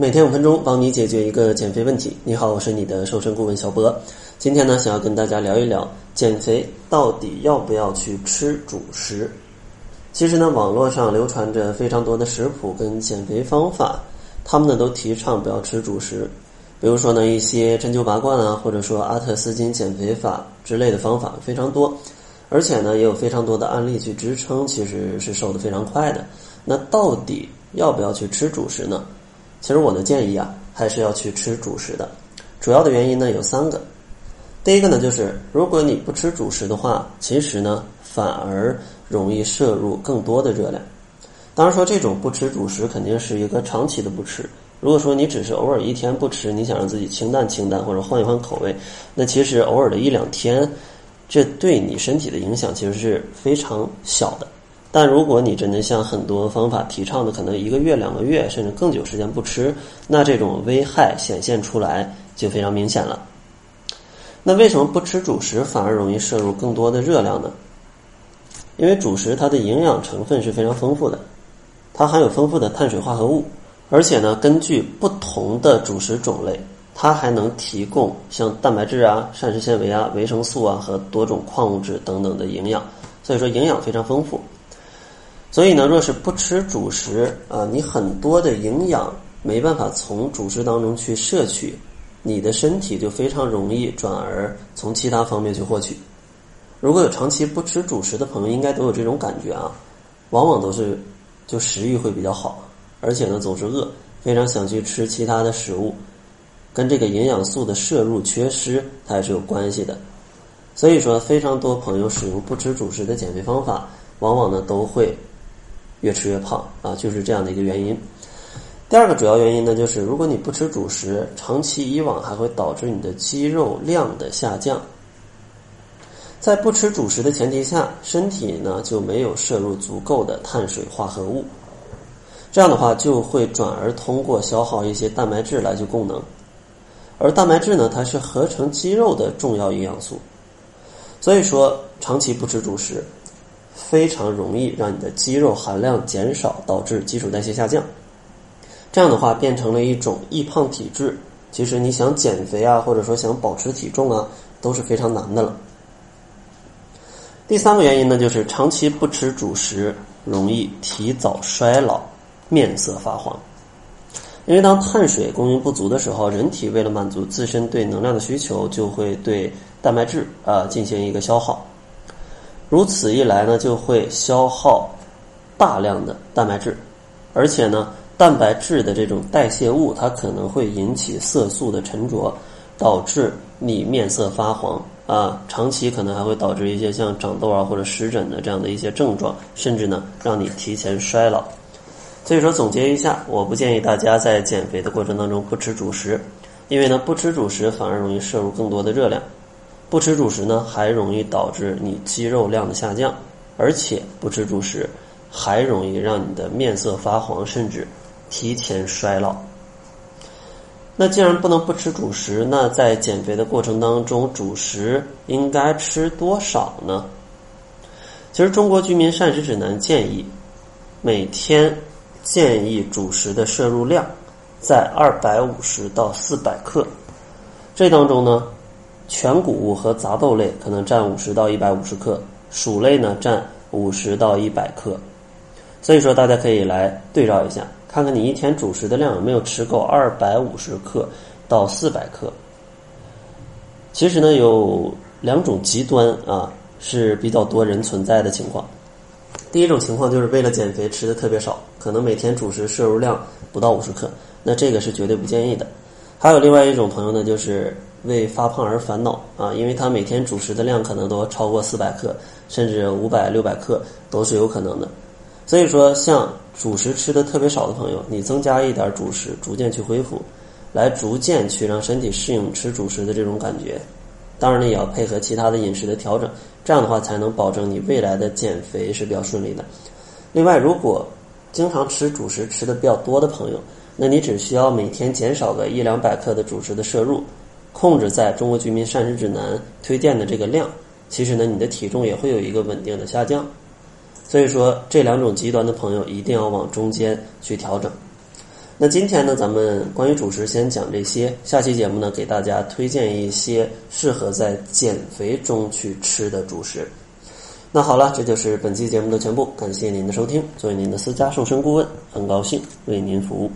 每天五分钟，帮你解决一个减肥问题。你好，我是你的瘦身顾问小博。今天呢，想要跟大家聊一聊减肥到底要不要去吃主食。其实呢，网络上流传着非常多的食谱跟减肥方法，他们呢都提倡不要吃主食。比如说呢，一些针灸拔罐啊，或者说阿特斯金减肥法之类的方法非常多，而且呢，也有非常多的案例去支撑，其实是瘦得非常快的。那到底要不要去吃主食呢？其实我的建议啊，还是要去吃主食的。主要的原因呢有三个。第一个呢，就是如果你不吃主食的话，其实呢反而容易摄入更多的热量。当然说这种不吃主食肯定是一个长期的不吃。如果说你只是偶尔一天不吃，你想让自己清淡清淡或者换一换口味，那其实偶尔的一两天，这对你身体的影响其实是非常小的。但如果你真的像很多方法提倡的，可能一个月、两个月甚至更久时间不吃，那这种危害显现出来就非常明显了。那为什么不吃主食反而容易摄入更多的热量呢？因为主食它的营养成分是非常丰富的，它含有丰富的碳水化合物，而且呢，根据不同的主食种类，它还能提供像蛋白质啊、膳食纤维啊、维生素啊和多种矿物质等等的营养，所以说营养非常丰富。所以呢，若是不吃主食啊，你很多的营养没办法从主食当中去摄取，你的身体就非常容易转而从其他方面去获取。如果有长期不吃主食的朋友，应该都有这种感觉啊，往往都是就食欲会比较好，而且呢总是饿，非常想去吃其他的食物，跟这个营养素的摄入缺失它也是有关系的。所以说，非常多朋友使用不吃主食的减肥方法，往往呢都会。越吃越胖啊，就是这样的一个原因。第二个主要原因呢，就是如果你不吃主食，长期以往还会导致你的肌肉量的下降。在不吃主食的前提下，身体呢就没有摄入足够的碳水化合物，这样的话就会转而通过消耗一些蛋白质来去供能。而蛋白质呢，它是合成肌肉的重要营养素，所以说长期不吃主食。非常容易让你的肌肉含量减少，导致基础代谢下降。这样的话，变成了一种易胖体质。其实你想减肥啊，或者说想保持体重啊，都是非常难的了。第三个原因呢，就是长期不吃主食，容易提早衰老，面色发黄。因为当碳水供应不足的时候，人体为了满足自身对能量的需求，就会对蛋白质啊进行一个消耗。如此一来呢，就会消耗大量的蛋白质，而且呢，蛋白质的这种代谢物，它可能会引起色素的沉着，导致你面色发黄啊，长期可能还会导致一些像长痘啊或者湿疹的这样的一些症状，甚至呢，让你提前衰老。所以说，总结一下，我不建议大家在减肥的过程当中不吃主食，因为呢，不吃主食反而容易摄入更多的热量。不吃主食呢，还容易导致你肌肉量的下降，而且不吃主食还容易让你的面色发黄，甚至提前衰老。那既然不能不吃主食，那在减肥的过程当中，主食应该吃多少呢？其实《中国居民膳食指南》建议，每天建议主食的摄入量在二百五十到四百克，这当中呢。全谷物和杂豆类可能占五十到一百五十克，薯类呢占五十到一百克，所以说大家可以来对照一下，看看你一天主食的量有没有吃够二百五十克到四百克。其实呢有两种极端啊是比较多人存在的情况，第一种情况就是为了减肥吃的特别少，可能每天主食摄入量不到五十克，那这个是绝对不建议的。还有另外一种朋友呢，就是为发胖而烦恼啊，因为他每天主食的量可能都超过四百克，甚至五百、六百克都是有可能的。所以说，像主食吃的特别少的朋友，你增加一点主食，逐渐去恢复，来逐渐去让身体适应吃主食的这种感觉。当然呢，也要配合其他的饮食的调整，这样的话才能保证你未来的减肥是比较顺利的。另外，如果经常吃主食吃的比较多的朋友，那你只需要每天减少个一两百克的主食的摄入控制在中国居民膳食指南推荐的这个量其实呢你的体重也会有一个稳定的下降。所以说这两种极端的朋友一定要往中间去调整。那今天呢咱们关于主食先讲这些下期节目呢给大家推荐一些适合在减肥中去吃的主食。那好了这就是本期节目的全部感谢您的收听作为您的私家瘦身顾问很高兴为您服务。